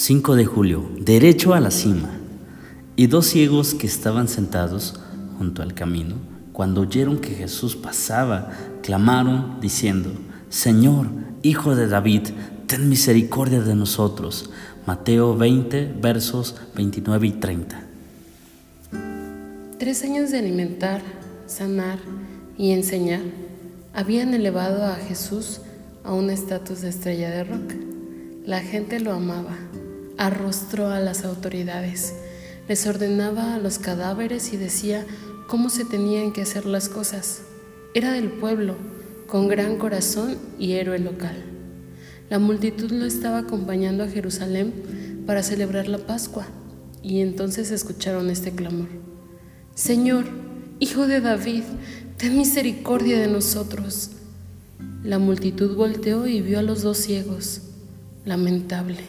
5 de julio, derecho a la cima. Y dos ciegos que estaban sentados junto al camino, cuando oyeron que Jesús pasaba, clamaron diciendo, Señor, Hijo de David, ten misericordia de nosotros. Mateo 20, versos 29 y 30. Tres años de alimentar, sanar y enseñar habían elevado a Jesús a un estatus de estrella de rock. La gente lo amaba arrostró a las autoridades, les ordenaba a los cadáveres y decía cómo se tenían que hacer las cosas. Era del pueblo, con gran corazón y héroe local. La multitud lo estaba acompañando a Jerusalén para celebrar la Pascua y entonces escucharon este clamor. Señor, Hijo de David, ten misericordia de nosotros. La multitud volteó y vio a los dos ciegos. Lamentable.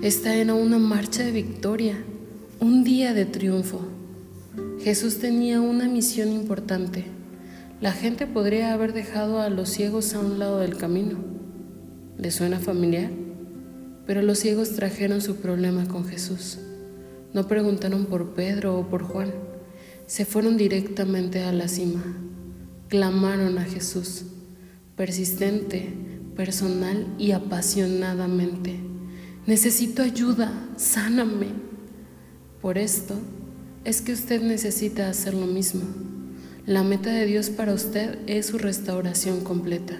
Esta era una marcha de victoria, un día de triunfo. Jesús tenía una misión importante. La gente podría haber dejado a los ciegos a un lado del camino. ¿Le suena familiar? Pero los ciegos trajeron su problema con Jesús. No preguntaron por Pedro o por Juan. Se fueron directamente a la cima. Clamaron a Jesús, persistente, personal y apasionadamente. Necesito ayuda, sáname. Por esto es que usted necesita hacer lo mismo. La meta de Dios para usted es su restauración completa.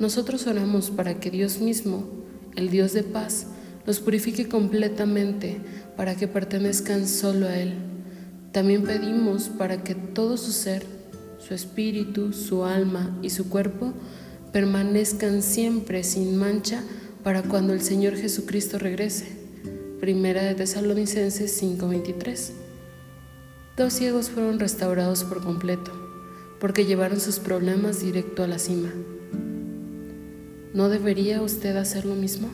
Nosotros oramos para que Dios mismo, el Dios de paz, los purifique completamente para que pertenezcan solo a Él. También pedimos para que todo su ser, su espíritu, su alma y su cuerpo permanezcan siempre sin mancha para cuando el Señor Jesucristo regrese. Primera de Tesalonicenses 5:23. Dos ciegos fueron restaurados por completo, porque llevaron sus problemas directo a la cima. ¿No debería usted hacer lo mismo?